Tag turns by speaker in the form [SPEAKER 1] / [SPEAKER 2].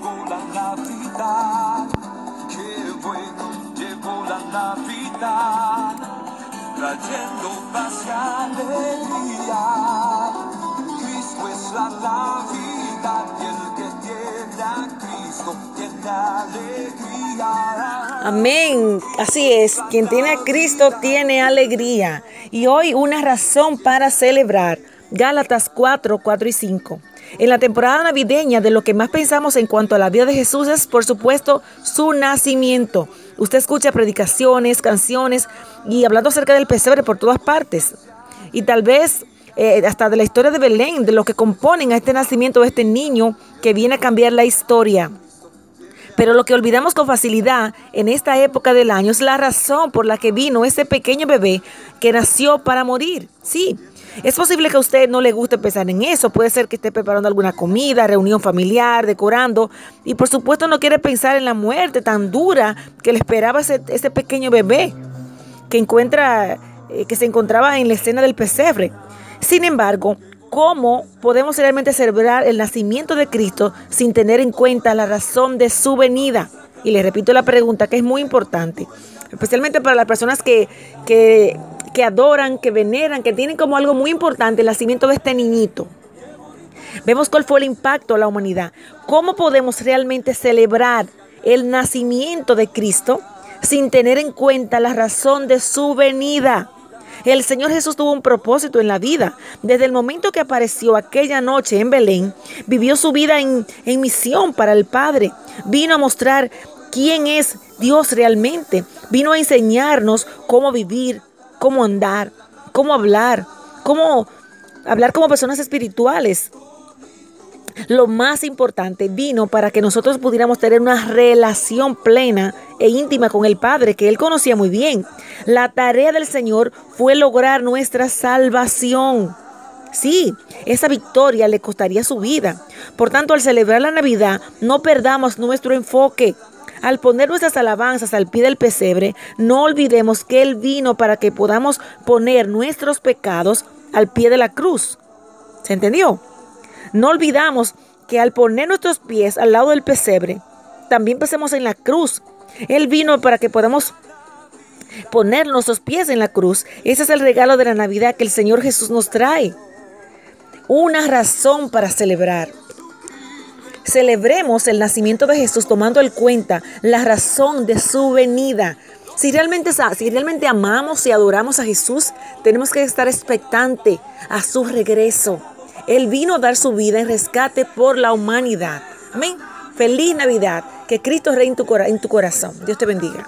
[SPEAKER 1] llegó la Navidad. Qué bueno llegó la Navidad. Trayendo paz y alegría. Cristo es la Navidad y el que tiene a Cristo tiene alegría.
[SPEAKER 2] Amén. Así es. Quien tiene a Cristo tiene alegría. Y hoy una razón para celebrar. Gálatas 4, 4 y 5. En la temporada navideña de lo que más pensamos en cuanto a la vida de Jesús es, por supuesto, su nacimiento. Usted escucha predicaciones, canciones y hablando acerca del pesebre por todas partes. Y tal vez eh, hasta de la historia de Belén, de lo que componen a este nacimiento de este niño que viene a cambiar la historia. Pero lo que olvidamos con facilidad en esta época del año es la razón por la que vino ese pequeño bebé que nació para morir. Sí, es posible que a usted no le guste pensar en eso. Puede ser que esté preparando alguna comida, reunión familiar, decorando. Y por supuesto no quiere pensar en la muerte tan dura que le esperaba ese, pequeño bebé que encuentra, eh, que se encontraba en la escena del pesebre. Sin embargo, ¿cómo podemos realmente celebrar el nacimiento de Cristo sin tener en cuenta la razón de su venida? Y le repito la pregunta que es muy importante, especialmente para las personas que, que que adoran, que veneran, que tienen como algo muy importante el nacimiento de este niñito. Vemos cuál fue el impacto a la humanidad. ¿Cómo podemos realmente celebrar el nacimiento de Cristo sin tener en cuenta la razón de su venida? El Señor Jesús tuvo un propósito en la vida. Desde el momento que apareció aquella noche en Belén, vivió su vida en, en misión para el Padre. Vino a mostrar quién es Dios realmente. Vino a enseñarnos cómo vivir, cómo andar, cómo hablar, cómo hablar como personas espirituales. Lo más importante vino para que nosotros pudiéramos tener una relación plena e íntima con el Padre que Él conocía muy bien. La tarea del Señor fue lograr nuestra salvación. Sí, esa victoria le costaría su vida. Por tanto, al celebrar la Navidad, no perdamos nuestro enfoque. Al poner nuestras alabanzas al pie del pesebre, no olvidemos que Él vino para que podamos poner nuestros pecados al pie de la cruz. ¿Se entendió? No olvidamos que al poner nuestros pies al lado del pesebre, también pasemos en la cruz. Él vino para que podamos poner nuestros pies en la cruz. Ese es el regalo de la Navidad que el Señor Jesús nos trae. Una razón para celebrar. Celebremos el nacimiento de Jesús tomando en cuenta la razón de su venida. Si realmente, si realmente amamos y adoramos a Jesús, tenemos que estar expectante a su regreso. Él vino a dar su vida en rescate por la humanidad. Amén. Feliz Navidad. Que Cristo reine en tu, en tu corazón. Dios te bendiga.